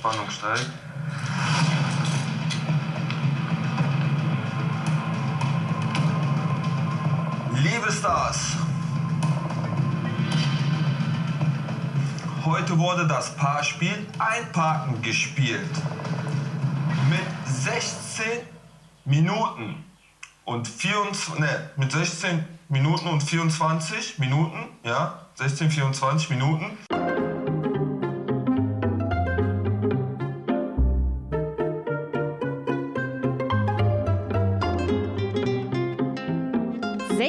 Spannung steigt. Liebe Stars, heute wurde das Paarspiel Einparken gespielt. Mit 16 Minuten und 24, ne, mit 16 Minuten und 24 Minuten, ja, 16, 24 Minuten.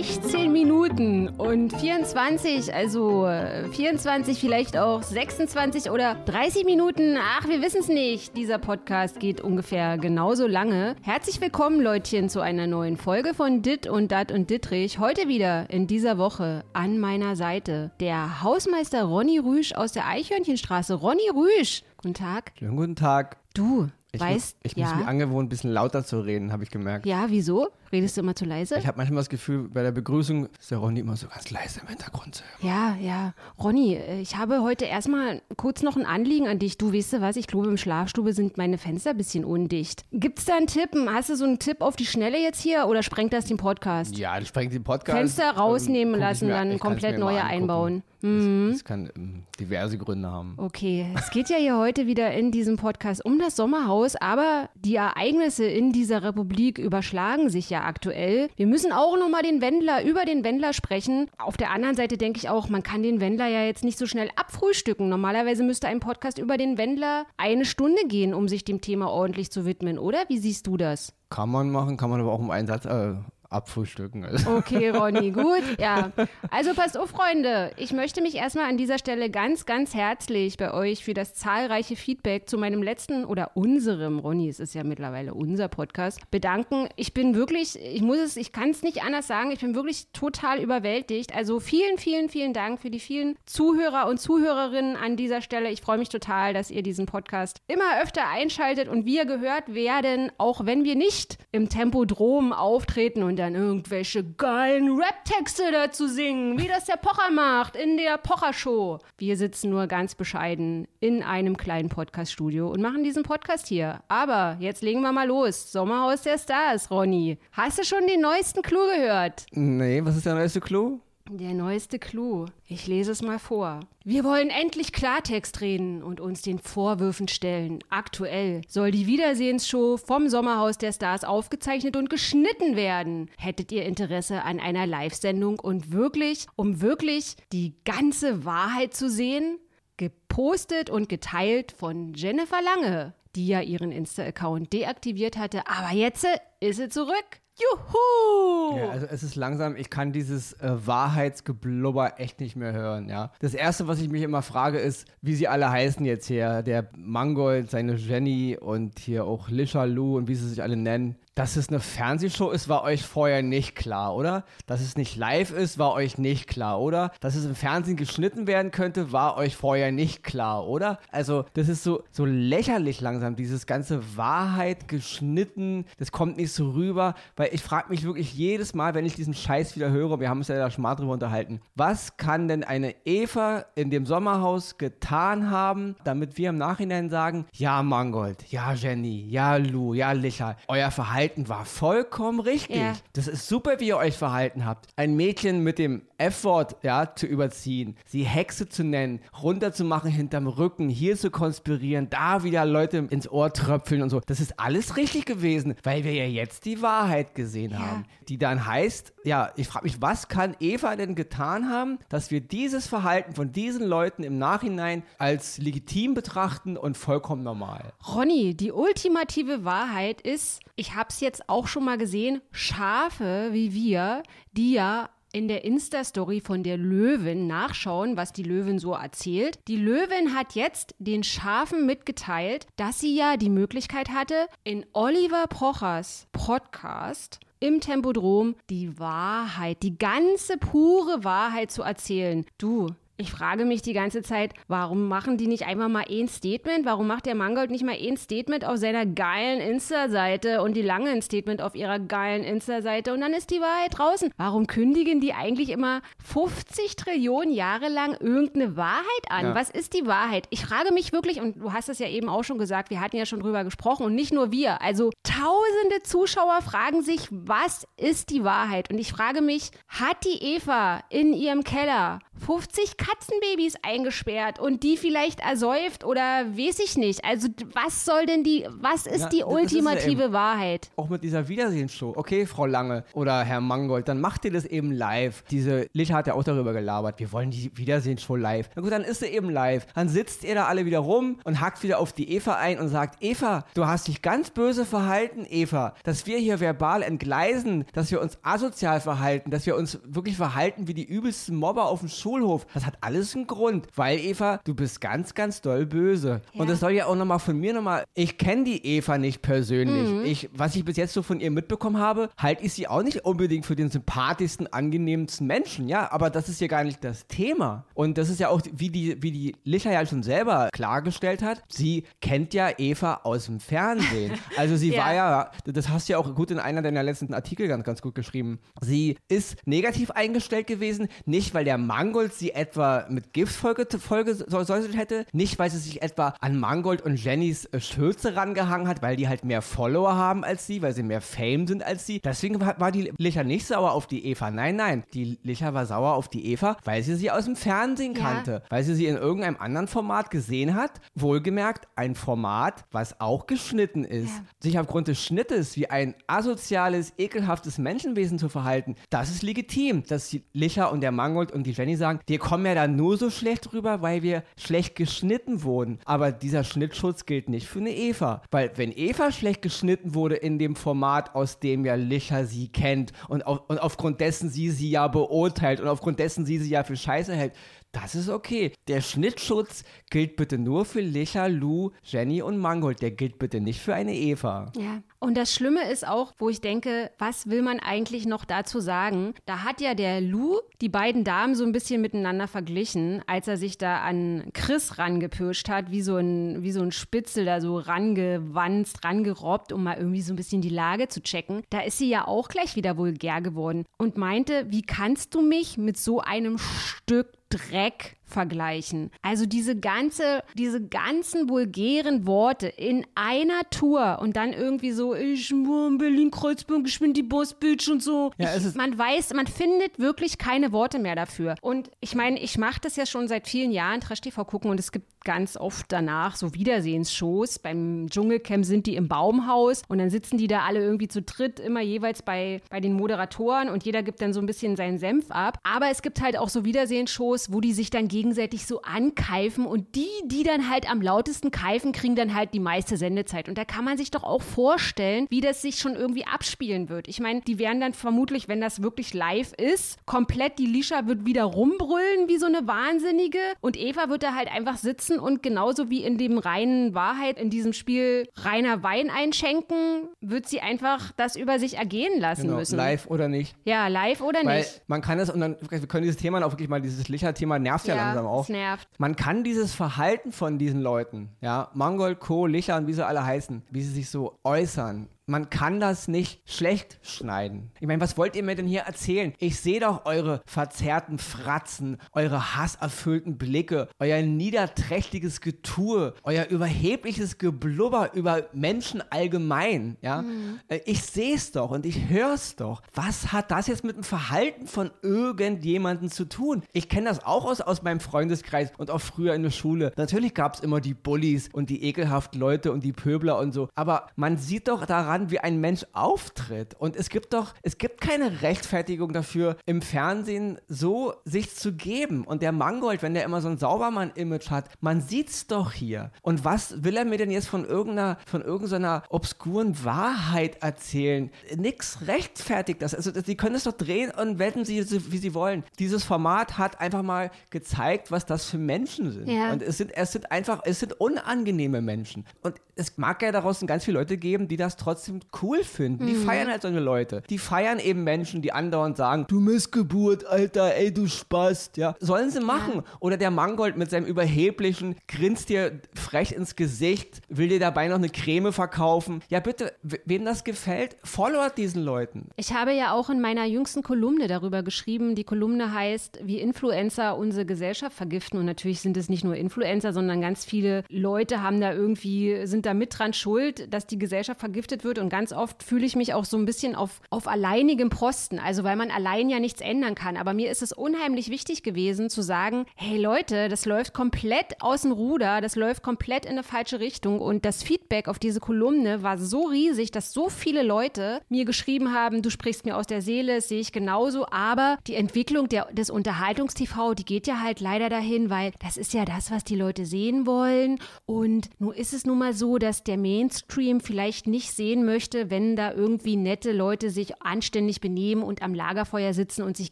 16 Minuten und 24, also 24, vielleicht auch 26 oder 30 Minuten. Ach, wir wissen es nicht. Dieser Podcast geht ungefähr genauso lange. Herzlich willkommen, Leutchen, zu einer neuen Folge von Dit und Dat und Dittrich. Heute wieder in dieser Woche an meiner Seite der Hausmeister Ronny Rüsch aus der Eichhörnchenstraße. Ronny Rüsch, guten Tag. Schönen guten Tag. Du, Ich, weißt, muss, ich ja. muss mir angewohnt, ein bisschen lauter zu reden, habe ich gemerkt. Ja, wieso? Redest du immer zu leise? Ich habe manchmal das Gefühl, bei der Begrüßung ist der Ronny immer so ganz leise im Hintergrund zu hören. Ja, ja. Ronny, äh, ich habe heute erstmal kurz noch ein Anliegen an dich. Du weißt du was, ich glaube, im Schlafstube sind meine Fenster ein bisschen undicht. Gibt's da einen Tipp? Hast du so einen Tipp auf die Schnelle jetzt hier oder sprengt das den Podcast? Ja, das sprengt den Podcast. Fenster ähm, rausnehmen ich lassen, mir- dann komplett neue einbauen. Mhm. Das, das kann ähm, diverse Gründe haben. Okay, es geht ja hier heute wieder in diesem Podcast um das Sommerhaus, aber die Ereignisse in dieser Republik überschlagen sich ja aktuell. Wir müssen auch nochmal den Wendler, über den Wendler sprechen. Auf der anderen Seite denke ich auch, man kann den Wendler ja jetzt nicht so schnell abfrühstücken. Normalerweise müsste ein Podcast über den Wendler eine Stunde gehen, um sich dem Thema ordentlich zu widmen, oder? Wie siehst du das? Kann man machen, kann man aber auch im Einsatz äh, abfrühstücken. Also. Okay, Ronny, gut. Ja. Also passt auf, Freunde. Ich möchte mich erstmal an dieser Stelle ganz, ganz herzlich bei euch für das zahlreiche Feedback zu meinem letzten oder unserem, Ronny, es ist ja mittlerweile unser Podcast, bedanken. Ich bin wirklich, ich muss es, ich kann es nicht anders sagen, ich bin wirklich total überwältigt. Also vielen, vielen, vielen Dank für die vielen Zuhörer und Zuhörerinnen an dieser Stelle. Ich freue mich total, dass ihr diesen Podcast immer öfter einschaltet und wir gehört werden, auch wenn wir nicht im Tempodrom auftreten und dann irgendwelche geilen Rap-Texte dazu singen, wie das der Pocher macht in der Pocher-Show. Wir sitzen nur ganz bescheiden in einem kleinen Podcast-Studio und machen diesen Podcast hier. Aber jetzt legen wir mal los. Sommerhaus der Stars, Ronny. Hast du schon den neuesten Clou gehört? Nee, was ist der neueste Clou? Der neueste Clou. Ich lese es mal vor. Wir wollen endlich Klartext reden und uns den Vorwürfen stellen. Aktuell soll die Wiedersehensshow vom Sommerhaus der Stars aufgezeichnet und geschnitten werden. Hättet ihr Interesse an einer Live-Sendung und wirklich, um wirklich die ganze Wahrheit zu sehen? Gepostet und geteilt von Jennifer Lange, die ja ihren Insta-Account deaktiviert hatte, aber jetzt ist sie zurück. Juhu! Ja, also es ist langsam, ich kann dieses äh, Wahrheitsgeblubber echt nicht mehr hören, ja. Das erste, was ich mich immer frage, ist, wie sie alle heißen jetzt hier. Der Mangold, seine Jenny und hier auch Lisha Lu und wie sie sich alle nennen. Dass es eine Fernsehshow ist, war euch vorher nicht klar, oder? Dass es nicht live ist, war euch nicht klar, oder? Dass es im Fernsehen geschnitten werden könnte, war euch vorher nicht klar, oder? Also, das ist so, so lächerlich langsam, dieses ganze Wahrheit geschnitten, das kommt nicht so rüber, weil ich frage mich wirklich jedes Mal, wenn ich diesen Scheiß wieder höre, wir haben uns ja da schon mal drüber unterhalten, was kann denn eine Eva in dem Sommerhaus getan haben, damit wir im Nachhinein sagen, ja Mangold, ja Jenny, ja Lou, ja Licha, euer Verhalten war vollkommen richtig. Ja. Das ist super, wie ihr euch verhalten habt. Ein Mädchen mit dem F-Wort ja, zu überziehen, sie Hexe zu nennen, runterzumachen hinterm Rücken, hier zu konspirieren, da wieder Leute ins Ohr tröpfeln und so. Das ist alles richtig gewesen, weil wir ja jetzt die Wahrheit gesehen haben. Die dann heißt, ja, ich frage mich, was kann Eva denn getan haben, dass wir dieses Verhalten von diesen Leuten im Nachhinein als legitim betrachten und vollkommen normal? Ronny, die ultimative Wahrheit ist, ich hab's jetzt auch schon mal gesehen, Schafe wie wir, die ja in der Insta-Story von der Löwin nachschauen, was die Löwin so erzählt. Die Löwin hat jetzt den Schafen mitgeteilt, dass sie ja die Möglichkeit hatte, in Oliver Pochers Podcast im Tempodrom die Wahrheit, die ganze pure Wahrheit zu erzählen. Du, ich frage mich die ganze Zeit, warum machen die nicht einfach mal ein Statement? Warum macht der Mangold nicht mal ein Statement auf seiner geilen Insta-Seite und die lange ein Statement auf ihrer geilen Insta-Seite und dann ist die Wahrheit draußen? Warum kündigen die eigentlich immer 50 Trillionen Jahre lang irgendeine Wahrheit an? Ja. Was ist die Wahrheit? Ich frage mich wirklich, und du hast es ja eben auch schon gesagt, wir hatten ja schon drüber gesprochen und nicht nur wir. Also tausende Zuschauer fragen sich, was ist die Wahrheit? Und ich frage mich, hat die Eva in ihrem Keller 50 Katzenbabys eingesperrt und die vielleicht ersäuft oder weiß ich nicht? Also was soll denn die, was ist Ja, die das ist ja ultimative. Wahrheit? Auch mit dieser Wiedersehensshow. Okay, Frau Lange oder Herr Mangold, dann macht ihr das eben live. Diese Licha hat ja auch darüber gelabert. Wir wollen die Wiedersehensshow live. Na gut, dann ist sie eben live. Dann sitzt ihr da alle wieder rum und hackt wieder auf die Eva ein und sagt, Eva, du hast dich ganz böse verhalten, Eva. Dass wir hier verbal entgleisen, dass wir uns asozial verhalten, dass wir uns wirklich verhalten wie die übelsten Mobber auf dem Schulhof. Das hat alles einen Grund. Weil, Eva, du bist ganz, ganz doll böse. Und Ja. das soll ja auch nochmal von mir nochmal, ich kenne die Eva nicht persönlich. Ich, was ich bis jetzt so von ihr mitbekommen habe, halte ich sie auch nicht unbedingt für den sympathischsten, angenehmsten Menschen. Ja, aber das ist ja gar nicht das Thema. Und das ist ja auch, wie die, wie die Licha ja schon selber klargestellt hat, sie kennt ja Eva aus dem Fernsehen. Also sie Ja. war ja, das hast du ja auch gut in einer deiner letzten Artikel ganz, ganz gut geschrieben. Sie ist negativ eingestellt gewesen, nicht weil der Mangold sie etwa mit Gift Folge, Folge säuselt hätte, nicht weil sie sich etwa an Mangold und Jennys äh, Schürze rangehangen hat, weil die halt mehr Follower haben als sie, weil sie mehr Fame sind als sie. Deswegen war, die Licha nicht sauer auf die Eva. Nein, nein, die Licha war sauer auf die Eva, weil sie sie aus dem Fernsehen Ja. kannte, weil sie sie in irgendeinem anderen Format gesehen hat. Wohlgemerkt, ein Format, was auch geschnitten ist. Ja. Sich aufgrund des Schnittes wie ein asoziales, ekelhaftes Menschenwesen zu verhalten, das ist legitim. Dass die Licha und der Mangold und die Jenny sagen, wir kommen ja da nur so schlecht rüber, weil wir schlecht geschnitten wurden. Aber dieser Schnittschutz gilt nicht für eine Eva. Weil wenn Eva schlecht geschnitten wurde in dem Format, aus dem ja Licha sie kennt und, auf, und aufgrund dessen sie sie ja beurteilt und aufgrund dessen sie sie ja für scheiße hält, das ist okay. Der Schnittschutz gilt bitte nur für Licha, Lou, Jenny und Mangold. Der gilt bitte nicht für eine Eva. Ja. Und das Schlimme ist auch, wo ich denke, was will man eigentlich noch dazu sagen? Da hat ja der Lou die beiden Damen so ein bisschen miteinander verglichen, als er sich da an Chris rangepirscht hat, wie so ein, wie so ein Spitzel da so rangewanzt, rangerobbt, um mal irgendwie so ein bisschen die Lage zu checken. Da ist sie ja auch gleich wieder vulgär geworden und meinte, wie kannst du mich mit so einem Stück Dreck vergleichen. Also diese ganze, diese ganzen vulgären Worte in einer Tour und dann irgendwie so, ich war in Berlin-Kreuzberg, ich bin die Boss-Bitch und so. Ja, es ich, man weiß, man findet wirklich keine Worte mehr dafür. Und ich meine, ich mache das ja schon seit vielen Jahren, Trash-TV gucken und es gibt ganz oft danach so Wiedersehensshows. Beim Dschungelcamp sind die im Baumhaus und dann sitzen die da alle irgendwie zu dritt, immer jeweils bei, bei den Moderatoren und jeder gibt dann so ein bisschen seinen Senf ab. Aber es gibt halt auch so Wiedersehensshows, wo die sich dann gegenseitig so ankeifen und die, die dann halt am lautesten keifen, kriegen dann halt die meiste Sendezeit. Und da kann man sich doch auch vorstellen, wie das sich schon irgendwie abspielen wird. Ich meine, die werden dann vermutlich, wenn das wirklich live ist, komplett, die Lisha wird wieder rumbrüllen wie so eine Wahnsinnige und Eva wird da halt einfach sitzen und genauso wie in dem reinen Wahrheit, in diesem Spiel reiner Wein einschenken, wird sie einfach das über sich ergehen lassen Genau, müssen. live oder nicht. Ja, live oder Weil nicht. man kann es, und dann, wir können dieses Thema auch wirklich mal, dieses Licher-Thema nervt ja, langsam auch. es nervt. Man kann dieses Verhalten von diesen Leuten, ja, Mangold, Co., Licher und wie sie alle heißen, wie sie sich so äußern, man kann das nicht schlecht schneiden. Ich meine, was wollt ihr mir denn hier erzählen? Ich sehe doch eure verzerrten Fratzen, eure hasserfüllten Blicke, euer niederträchtiges Getue, euer überhebliches Geblubber über Menschen allgemein, ja? Äh, Ich sehe es doch und ich höre es doch. Was hat das jetzt mit dem Verhalten von irgendjemandem zu tun? Ich kenne das auch aus, aus meinem Freundeskreis und auch früher in der Schule. Natürlich gab es immer die Bullies und die ekelhaften Leute und die Pöbler und so. Aber man sieht doch daran, wie ein Mensch auftritt. Und es gibt doch, es gibt keine Rechtfertigung dafür, im Fernsehen so sich zu geben. Und der Mangold, wenn der immer so ein Saubermann-Image hat, man sieht's doch hier. Und was will er mir denn jetzt von irgendeiner, von irgendeiner obskuren Wahrheit erzählen? Nix rechtfertigt das. Also, sie können es doch drehen und wetten sie, wie sie wollen. Dieses Format hat einfach mal gezeigt, was das für Menschen sind. Ja. Und es sind, es sind einfach, es sind unangenehme Menschen. Und es mag ja daraus ganz viele Leute geben, die das trotzdem trotzdem cool finden. Die feiern halt so eine Leute. Die feiern eben Menschen, die andauernd sagen, du Missgeburt, Alter, ey, du Spast, ja. Sollen sie machen. Oder der Mangold mit seinem überheblichen, grinst dir frech ins Gesicht, will dir dabei noch eine Creme verkaufen. Ja, bitte, wem das gefällt, followert diesen Leuten. Ich habe ja auch in meiner jüngsten Kolumne darüber geschrieben. Die Kolumne heißt, wie Influencer unsere Gesellschaft vergiften. Und natürlich sind es nicht nur Influencer, sondern ganz viele Leute haben da irgendwie, sind da mit dran schuld, dass die Gesellschaft vergiftet wird. Und ganz oft fühle ich mich auch so ein bisschen auf, auf alleinigem Posten. Also weil man allein ja nichts ändern kann. Aber mir ist es unheimlich wichtig gewesen zu sagen, hey Leute, das läuft komplett aus dem Ruder, das läuft komplett in eine falsche Richtung. Und das Feedback auf diese Kolumne war so riesig, dass so viele Leute mir geschrieben haben, du sprichst mir aus der Seele, das sehe ich genauso. Aber die Entwicklung der, des Unterhaltungstv, die geht ja halt leider dahin, weil das ist ja das, was die Leute sehen wollen. Und nun ist es nun mal so, dass der Mainstream vielleicht nicht sehen möchte, wenn da irgendwie nette Leute sich anständig benehmen und am Lagerfeuer sitzen und sich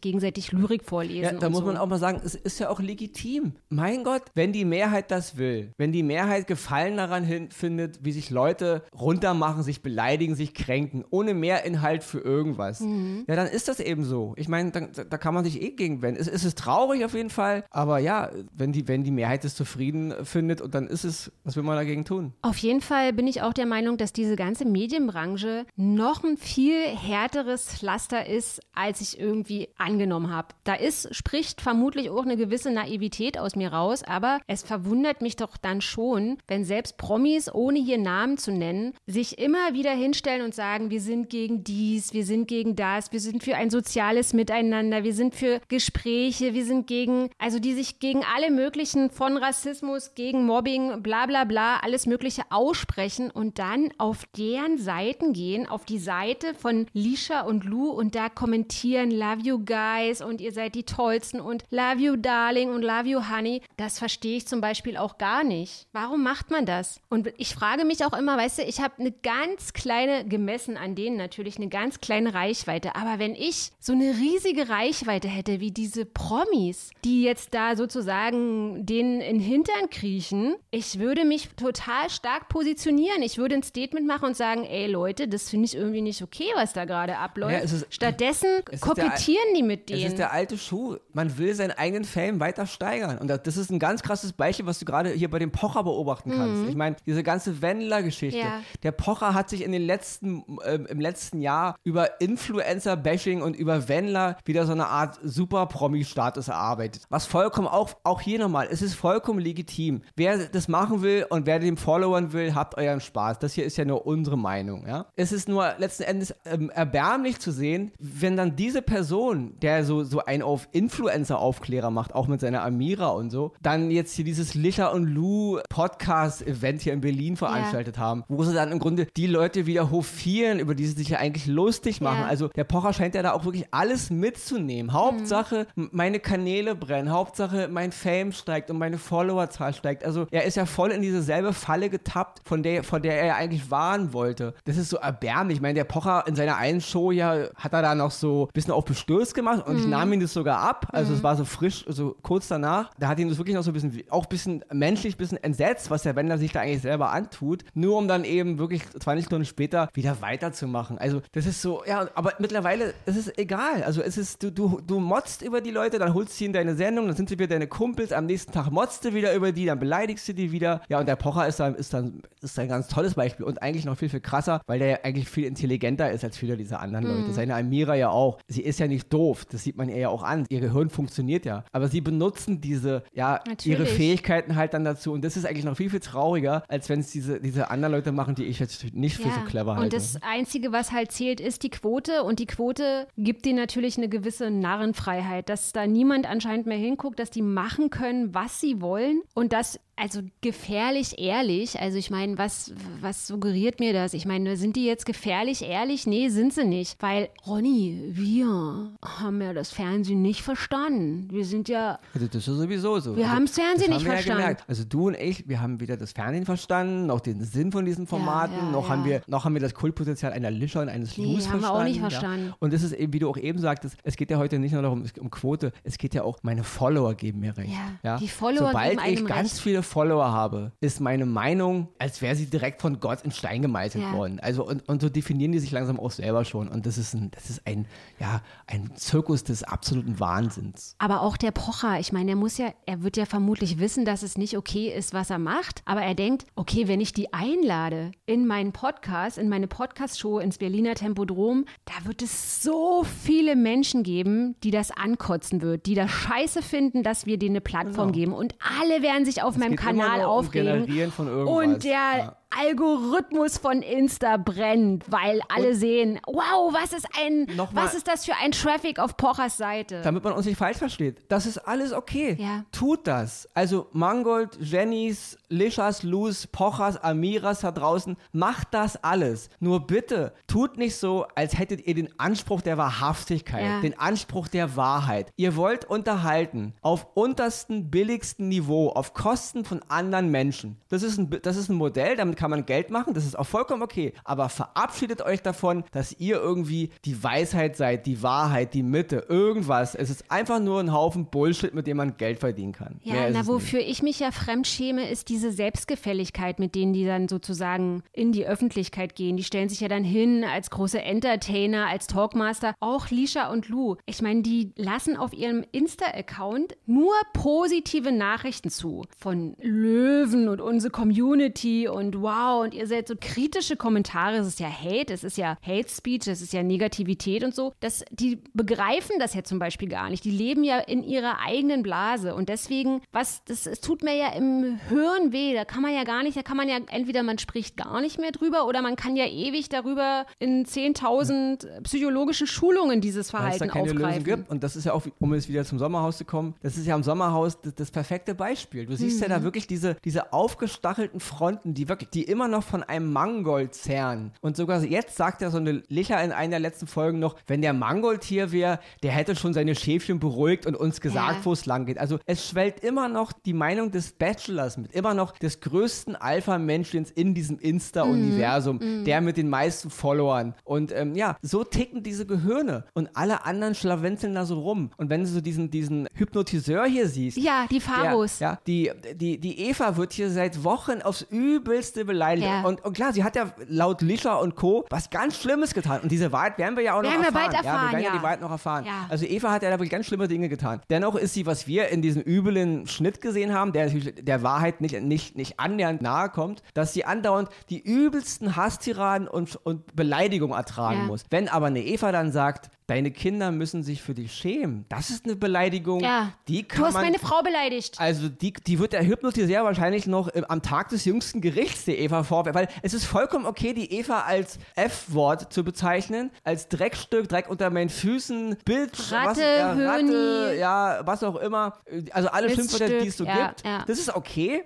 gegenseitig Lyrik vorlesen. Ja, da muss so. man auch mal sagen, es ist ja auch legitim. Mein Gott, wenn die Mehrheit das will, wenn die Mehrheit Gefallen daran findet, wie sich Leute runtermachen, sich beleidigen, sich kränken, ohne Mehrinhalt für irgendwas, Mhm. ja, dann ist das eben so. Ich meine, da, da kann man sich eh gegen wenden. Es, es ist traurig auf jeden Fall, aber ja, wenn die, wenn die Mehrheit es zufrieden findet und dann ist es, was will man dagegen tun? Auf jeden Fall bin ich auch der Meinung, dass diese ganze Medienbranche noch ein viel härteres Pflaster ist, als ich irgendwie angenommen habe. Da ist, spricht vermutlich auch eine gewisse Naivität aus mir raus, aber es verwundert mich doch dann schon, wenn selbst Promis, ohne hier Namen zu nennen, sich immer wieder hinstellen und sagen, wir sind gegen dies, wir sind gegen das, wir sind für ein soziales Miteinander, wir sind für Gespräche, wir sind gegen, also die sich gegen alle möglichen von Rassismus, gegen Mobbing, bla bla bla, alles Mögliche aussprechen und dann auf deren Seiten gehen, auf die Seite von Lisha und Lou und da kommentieren, love you guys und ihr seid die tollsten und love you darling und love you honey. Das verstehe ich zum Beispiel auch gar nicht. Warum macht man das? Und ich frage mich auch immer, weißt du, ich habe eine ganz kleine, gemessen an denen natürlich, eine ganz kleine Reichweite. Aber wenn ich so eine riesige Reichweite hätte wie diese Promis, die jetzt da sozusagen denen in den Hintern kriechen, ich würde mich total stark positionieren. Ich würde ein Statement machen und sagen, ey Leute, das finde ich irgendwie nicht okay, was da gerade abläuft. Ja, ist- Stattdessen kokettieren die mit denen. ist der alte Schuh. Man will seinen eigenen Fame weiter steigern. Und das das ist ein ganz krasses Beispiel, was du gerade hier bei dem Pocher beobachten kannst. Ich meine, diese ganze Wendler-Geschichte. Mhm. Ja. Der Pocher hat sich in den letzten, ähm, im letzten Jahr über Influencer-Bashing und über Wendler wieder so eine Art Super-Promi-Status erarbeitet. Was vollkommen auch, auch hier nochmal, es ist vollkommen legitim. Wer das machen will und wer dem Followern will, habt euren Spaß. Das hier ist ja nur unsere Meinung. Ja? Es ist nur letzten Endes ähm, erbärmlich zu sehen, wenn dann diese Person, der so, so einen auf Influencer-Aufklärer macht, auch mit seiner Amira und so, dann jetzt hier dieses Licher und Lou Podcast-Event hier in Berlin veranstaltet haben, wo sie dann im Grunde die Leute wieder hofieren, über die sie sich ja eigentlich lustig machen. Ja. Also der Pocher scheint ja da auch wirklich alles mitzunehmen. Hauptsache, m- meine Kanäle brennen. Hauptsache, mein Fame steigt und meine Followerzahl steigt. Also er ist ja voll in diese selbe Falle getappt, von der, von der er ja eigentlich warnen wollte. Das ist so erbärmlich. Ich meine, der Pocher in seiner einen Show ja hat er da noch so ein bisschen auf Bestürzt gemacht und ich nahm ihm das sogar ab. Also es war so frisch, so kurz danach. Da hat ihn das wirklich noch so ein bisschen, auch ein bisschen menschlich, ein bisschen entsetzt, was der Wendler sich da eigentlich selber antut. Nur um dann eben wirklich 20 Stunden später wieder weiterzumachen. Also das ist so, ja, aber mittlerweile, es ist egal. Also es ist, du, du, du motzt über die Leute, dann holst du sie in deine Sendung, dann sind sie wieder deine Kumpels, am nächsten Tag motzt du wieder über die, dann beleidigst du die wieder. Ja, und der Pocher ist dann, ist dann, ist ein ganz tolles Beispiel und eigentlich noch viel, viel krasser, weil der ja eigentlich viel intelligenter ist als viele dieser anderen Leute. Seine Amira ja auch. Sie ist ja nicht doof, das sieht man ihr ja auch an. Ihr Gehirn funktioniert ja. Aber sie benutzen diese, ja, ihre Natürlich. Fähigkeiten halt dann dazu. Und das ist eigentlich noch viel, viel trauriger, als wenn es diese, diese anderen Leute machen, die ich jetzt nicht für so clever halte. Und das Einzige, was halt zählt, ist die Quote. Und die Quote gibt dir natürlich eine gewisse Narrenfreiheit, dass da niemand anscheinend mehr hinguckt, dass die machen können, was sie wollen. Und das, also gefährlich ehrlich, also ich meine, was, was suggeriert mir das? Ich meine, sind die jetzt gefährlich ehrlich? Nee, sind sie nicht. Weil, Ronny, wir haben ja das Fernsehen nicht verstanden. Wir sind ja Also das ist sowieso so. Wir also, Fernsehen das nicht haben wir verstanden. Ja. Also du und ich, wir haben weder das Fernsehen verstanden, noch den Sinn von diesen Formaten, ja, noch ja. haben wir, noch haben wir das Kultpotenzial einer Lischer und eines Nee, Lus haben wir auch nicht Ja. verstanden. Und das ist eben, wie du auch eben sagtest, es geht ja heute nicht nur darum, um Quote, es geht ja auch, meine Follower geben mir recht. Ja, Ja? die Follower Sobald ich ganz recht. viele Follower habe, ist meine Meinung, als wäre sie direkt von Gott in Stein gemeißelt Ja. Worden. Also und, und so definieren die sich langsam auch selber schon. Und das ist ein, das ist ein, ja, ein Zirkus des absoluten Wahnsinns. Aber auch der Pocher, ich meine, er muss ja, er wird ja vermutlich wissen, dass es nicht okay ist, was er macht. Aber er denkt, okay, wenn ich die einlade in meinen Podcast, in meine Podcast-Show ins Berliner Tempodrom, da wird es so viele Menschen geben, die das ankotzen wird, die das scheiße finden, dass wir denen eine Plattform geben. Und alle werden sich auf meinem geht immer Kanal um aufregen. Irgendwas. Und der Ja. Algorithmus von Insta brennt, weil alle sehen, wow, was ist ein, was ist das für ein Traffic auf Pochers Seite? Damit man uns nicht falsch versteht. Das ist alles okay. Ja. Tut das. Also Mangold, Jennys, Lishas, Luz, Pochers, Amiras da draußen, macht das alles. Nur bitte, tut nicht so, als hättet ihr den Anspruch der Wahrhaftigkeit, Ja. den Anspruch der Wahrheit. Ihr wollt unterhalten auf untersten, billigsten Niveau, auf Kosten von anderen Menschen. Das ist ein, das ist ein Modell, damit kann man Geld machen, das ist auch vollkommen okay. Aber verabschiedet euch davon, dass ihr irgendwie die Weisheit seid, die Wahrheit, die Mitte, irgendwas. Es ist einfach nur ein Haufen Bullshit, mit dem man Geld verdienen kann. Ja, Mehr na, es nicht. wofür ich mich ja fremdschäme, ist diese Selbstgefälligkeit, mit denen die dann sozusagen in die Öffentlichkeit gehen. Die stellen sich ja dann hin als große Entertainer, als Talkmaster. Auch Lisha und Lou. Ich meine, die lassen auf ihrem Insta-Account nur positive Nachrichten zu. Von Löwen und unsere Community und wow, und ihr seid so kritische Kommentare. Es ist ja Hate, es ist ja Hate Speech, es ist ja Negativität und so. Das, die begreifen das ja zum Beispiel gar nicht. Die leben ja in ihrer eigenen Blase. Und deswegen, was, das, es tut mir ja im Hören weh. Da kann man ja gar nicht, da kann man ja entweder man spricht gar nicht mehr drüber oder man kann ja ewig darüber in 10.000 psychologischen Schulungen dieses es da Verhalten keine Lösung aufgreifen. gibt. Und das ist ja auch, um jetzt wieder zum Sommerhaus zu kommen, das ist ja am Sommerhaus das, das perfekte Beispiel. Du siehst ja Mhm. da wirklich diese, diese aufgestachelten Fronten, die wirklich, die immer noch von einem Mangold zerren. Und sogar jetzt sagt ja so eine Licher in einer der letzten Folgen noch, wenn der Mangold hier wäre, der hätte schon seine Schäfchen beruhigt und uns gesagt, Ja. wo es lang geht. Also es schwellt immer noch die Meinung des Bachelors mit, immer noch des größten Alpha-Menschens in diesem Insta-Universum, der mit den meisten Followern. Und ähm, ja, so ticken diese Gehirne. Und alle anderen schlawenzeln da so rum. Und wenn du so diesen, diesen Hypnotiseur hier siehst, Ja, die der, Pharos. ja, die, die, die Eva wird hier seit Wochen aufs Übelste beleidigt. Ja. Und, und klar, sie hat ja laut Lisha und Co. was ganz Schlimmes getan. Und diese Wahrheit werden wir ja auch noch Werden wir erfahren. bald ja, wir erfahren, werden ja ja. die Wahrheit noch erfahren. Also Eva hat ja da wirklich ganz schlimme Dinge getan. Dennoch ist sie, was wir in diesem üblen Schnitt gesehen haben, der natürlich der Wahrheit nicht, nicht, nicht annähernd nahe kommt, dass sie andauernd die übelsten Hasstiraden und, und Beleidigungen ertragen muss. Wenn aber eine Eva dann sagt, deine Kinder müssen sich für dich schämen, das ist eine Beleidigung, Ja. die kann Du hast man meine Frau beleidigt. also die, die wird der Hypnotiseur wahrscheinlich noch äh, am Tag des jüngsten Gerichts der Eva vorwerfen, weil es ist vollkommen okay, die Eva als F-Wort zu bezeichnen, als Dreckstück, Dreck unter meinen Füßen, Bild, was, Ratte, ja, Ratte, ja, was auch immer. Also alle Schimpfwörter, die es so ja, gibt. ja. Mhm. Das ist okay,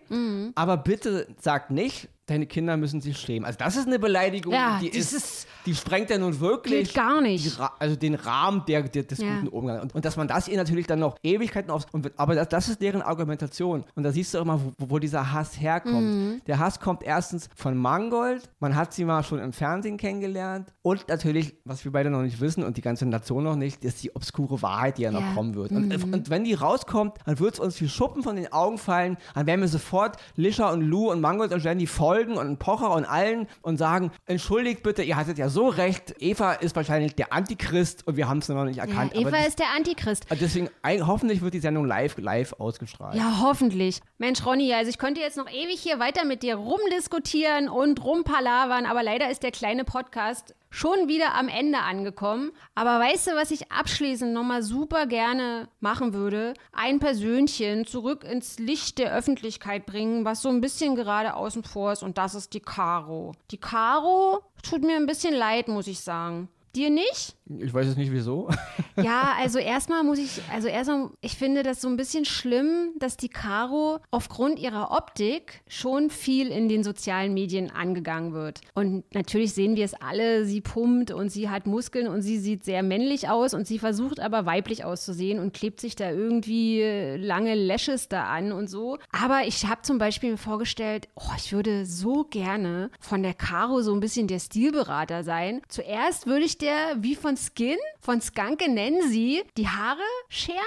aber bitte sagt nicht, deine Kinder müssen sich schämen. Also das ist eine Beleidigung, Ja, die ist, ist- die sprengt ja nun wirklich Geht gar nicht. Die, also den Rahmen der, der, des Ja. guten Umgangs. Und, und dass man das ihr natürlich dann noch Ewigkeiten aufs... Und, aber das, das ist deren Argumentation. Und da siehst du immer, wo, wo dieser Hass herkommt. Mhm. Der Hass kommt erstens von Mangold. Man hat sie mal schon im Fernsehen kennengelernt. Und natürlich, was wir beide noch nicht wissen und die ganze Nation noch nicht, ist die obskure Wahrheit, die ja noch Ja. Mhm. kommen wird. Und, und wenn die rauskommt, dann wird es uns wie Schuppen von den Augen fallen. Dann werden wir sofort Lisha und Lou und Mangold und Jenny folgen und Pocher und allen und sagen, entschuldigt bitte, ihr hattet ja so recht. Eva ist wahrscheinlich der Antichrist und wir haben es noch nicht Ja, erkannt. Eva aber das, ist der Antichrist. deswegen, hoffentlich wird die Sendung live, live ausgestrahlt. Ja, hoffentlich. Mensch, Ronny, also ich könnte jetzt noch ewig hier weiter mit dir rumdiskutieren und rumpalavern, aber leider ist der kleine Podcast schon wieder am Ende angekommen. Aber weißt du, was ich abschließend nochmal super gerne machen würde? Ein Persönchen zurück ins Licht der Öffentlichkeit bringen, was so ein bisschen gerade außen vor ist und das ist die Caro. Die Caro tut mir ein bisschen leid, muss ich sagen. Dir nicht? Ich weiß jetzt nicht wieso. Ja, also erstmal muss ich, also erstmal, ich finde das so ein bisschen schlimm, dass die Caro aufgrund ihrer Optik schon viel in den sozialen Medien angegangen wird. Und natürlich sehen wir es alle, sie pumpt und sie hat Muskeln und sie sieht sehr männlich aus und sie versucht aber weiblich auszusehen und klebt sich da irgendwie lange Lashes da an und so. Aber ich habe zum Beispiel mir vorgestellt, oh, ich würde so gerne von der Caro so ein bisschen der Stilberater sein. Zuerst würde ich der, wie von Skin, von Skanke nennen sie, die Haare scheren,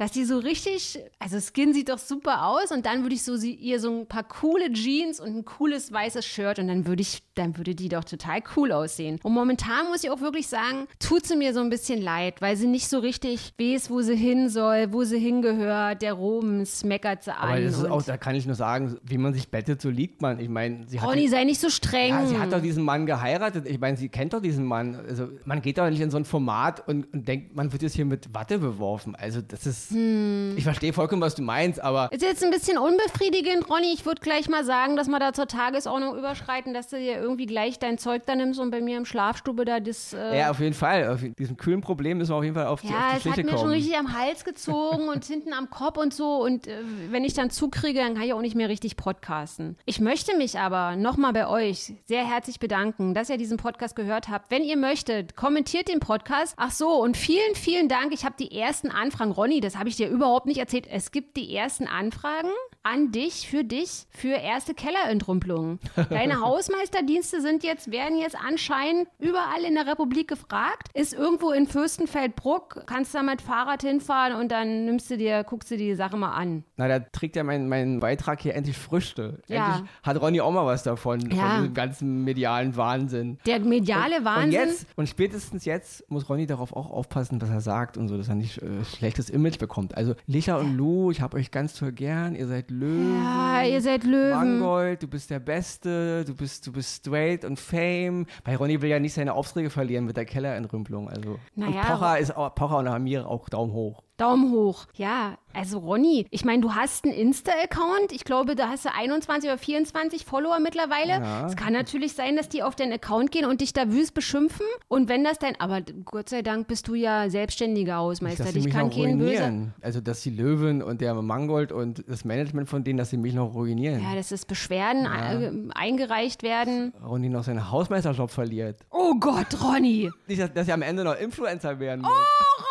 dass die so richtig, also Skin sieht doch super aus und dann würde ich so sie, ihr so ein paar coole Jeans und ein cooles weißes Shirt und dann würde ich, dann würde die doch total cool aussehen. Und momentan muss ich auch wirklich sagen, tut sie mir so ein bisschen leid, weil sie nicht so richtig weiß, wo sie hin soll, wo sie hingehört. Der Robens meckert sie an. Aber das ist auch, da kann ich nur sagen, wie man sich bettet, so liegt man. Ich meine, sie hat. Ronny, sei nicht so streng. ja, sie hat doch diesen Mann geheiratet. Ich meine, sie kennt doch diesen Mann. Also, man geht doch nicht in so ein Format und, und denkt, man wird jetzt hier mit Watte beworfen. Also, das ist. Hm. Ich verstehe vollkommen, was du meinst, aber Ist jetzt ein bisschen unbefriedigend, Ronny. Ich würde gleich mal sagen, dass wir da zur Tagesordnung überschreiten, dass du dir irgendwie gleich dein Zeug da nimmst und bei mir im Schlafstube da das. Äh, ja, auf jeden Fall. Auf diesem kühlen Problem müssen wir auf jeden Fall auf die, Ja, auf die es hat Schliche mir schon kommen. richtig am Hals gezogen und hinten am Kopf und so. Und äh, wenn ich dann zukriege, dann kann ich auch nicht mehr richtig podcasten. Ich möchte mich aber nochmal bei euch sehr herzlich bedanken, dass ihr diesen Podcast gehört habt. Wenn ihr möchtet, kommentiert den Podcast. Ach so, und vielen, vielen Dank. Ich habe die ersten Anfragen. Ronny, das habe ich dir überhaupt nicht erzählt. Es gibt die ersten Anfragen an dich, für dich, für erste Kellerentrümpelungen. Deine Hausmeisterdienste sind jetzt, werden jetzt anscheinend überall in der Republik gefragt. Ist irgendwo in Fürstenfeldbruck, kannst da mit Fahrrad hinfahren und dann nimmst du dir, guckst du dir die Sache mal an. Na, da trägt ja mein, mein Beitrag hier endlich Früchte. Ja. Endlich hat Ronny auch mal was davon, Ja. von diesem ganzen medialen Wahnsinn. Der mediale Und Wahnsinn. jetzt, und spätestens jetzt muss Ronny darauf auch aufpassen, was er sagt und so, dass er nicht äh, schlechtes Image bekommt. Also Licha und Lou, ich hab euch ganz toll gern, ihr seid Löwen. ja, ihr seid Löwen. Mangold, du bist der Beste, du bist, du bist straight und fame. Weil Ronny will ja nicht seine Aufträge verlieren mit der Kellerentrümpelung. Also. Naja, und Pocher ist auch, Pocher und Amir auch Daumen hoch. Daumen hoch. Ja, also Ronny, ich meine, du hast einen Insta-Account. Ich glaube, da hast du 21 oder 24 Follower mittlerweile. Ja. Es kann natürlich sein, dass die auf deinen Account gehen und dich da wüst beschimpfen. Und wenn das dein, aber Gott sei Dank bist du ja selbstständiger Hausmeister. dass mich kann noch kein böse. Also, dass die Löwen und der Mangold und das Management von denen, dass sie mich noch ruinieren. Ja, dass das Beschwerden äh, eingereicht werden. Ronny noch seinen Hausmeisterjob verliert. Oh Gott, Ronny! Nicht, dass, dass er am Ende noch Influencer werden muss. Oh,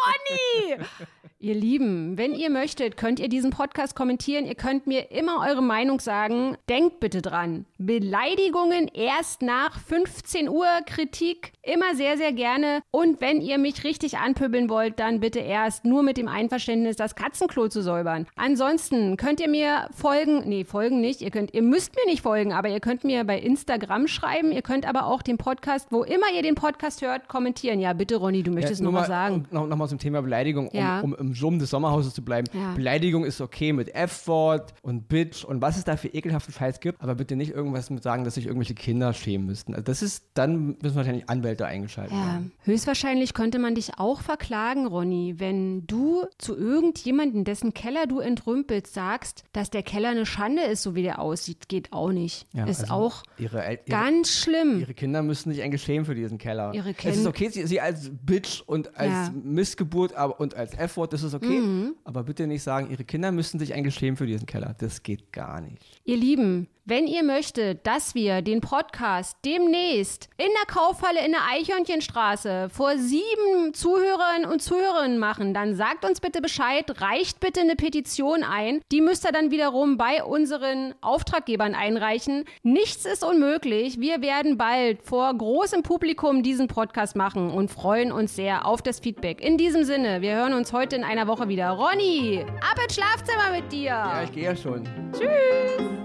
Ronny! ihr Lieben, wenn ihr möchtet, könnt ihr diesen Podcast kommentieren. Ihr könnt mir immer eure Meinung sagen. Denkt bitte dran. Beleidigungen erst nach 15 Uhr. Kritik immer sehr, sehr gerne. Und wenn ihr mich richtig anpöbeln wollt, dann bitte erst nur mit dem Einverständnis, das Katzenklo zu säubern. Ansonsten könnt ihr mir folgen. Nee, folgen nicht. Ihr könnt, ihr müsst mir nicht folgen, aber ihr könnt mir bei Instagram schreiben. Ihr könnt aber auch den Podcast, wo immer ihr den Podcast hört, kommentieren. Ja, bitte, Ronny, du möchtest noch nur was sagen. um- Noch, noch mal zum Thema Beleidigung, Ja. um, um im Summ des Sommerhauses zu bleiben. Ja. Beleidigung ist okay mit F-Wort und Bitch und was es da für ekelhaften Scheiß gibt, aber bitte nicht irgendwas mit sagen, dass sich irgendwelche Kinder schämen müssten. Also das ist, dann müssen wahrscheinlich Anwälte eingeschaltet Ja, werden. höchstwahrscheinlich könnte man dich auch verklagen, Ronny, wenn du zu irgendjemanden, dessen Keller du entrümpelst, sagst, dass der Keller eine Schande ist, so wie der aussieht. Geht auch nicht. Ja, ist also auch ihre, ihre, ganz schlimm. ihre Kinder müssen sich eigentlich schämen für diesen Keller. Ihre es Kind- ist okay, sie, sie als Bitch und als Ja. Missgeburt aber, und als F-Wort, das ist okay, Mhm. aber bitte nicht sagen, ihre Kinder müssen sich eigentlich schämen für diesen Keller. Das geht gar nicht. Ihr Lieben, wenn ihr möchtet, dass wir den Podcast demnächst in der Kaufhalle in der Eichhörnchenstraße vor sieben Zuhörern und Zuhörerinnen machen, dann sagt uns bitte Bescheid, reicht bitte eine Petition ein. Die müsst ihr dann wiederum bei unseren Auftraggebern einreichen. Nichts ist unmöglich. Wir werden bald vor großem Publikum diesen Podcast machen und freuen uns sehr auf das Feedback. In diesem Sinne, wir hören uns heute in einer Woche wieder. Ronny, ab ins Schlafzimmer mit dir. Ja, ich gehe ja schon. Tschüss.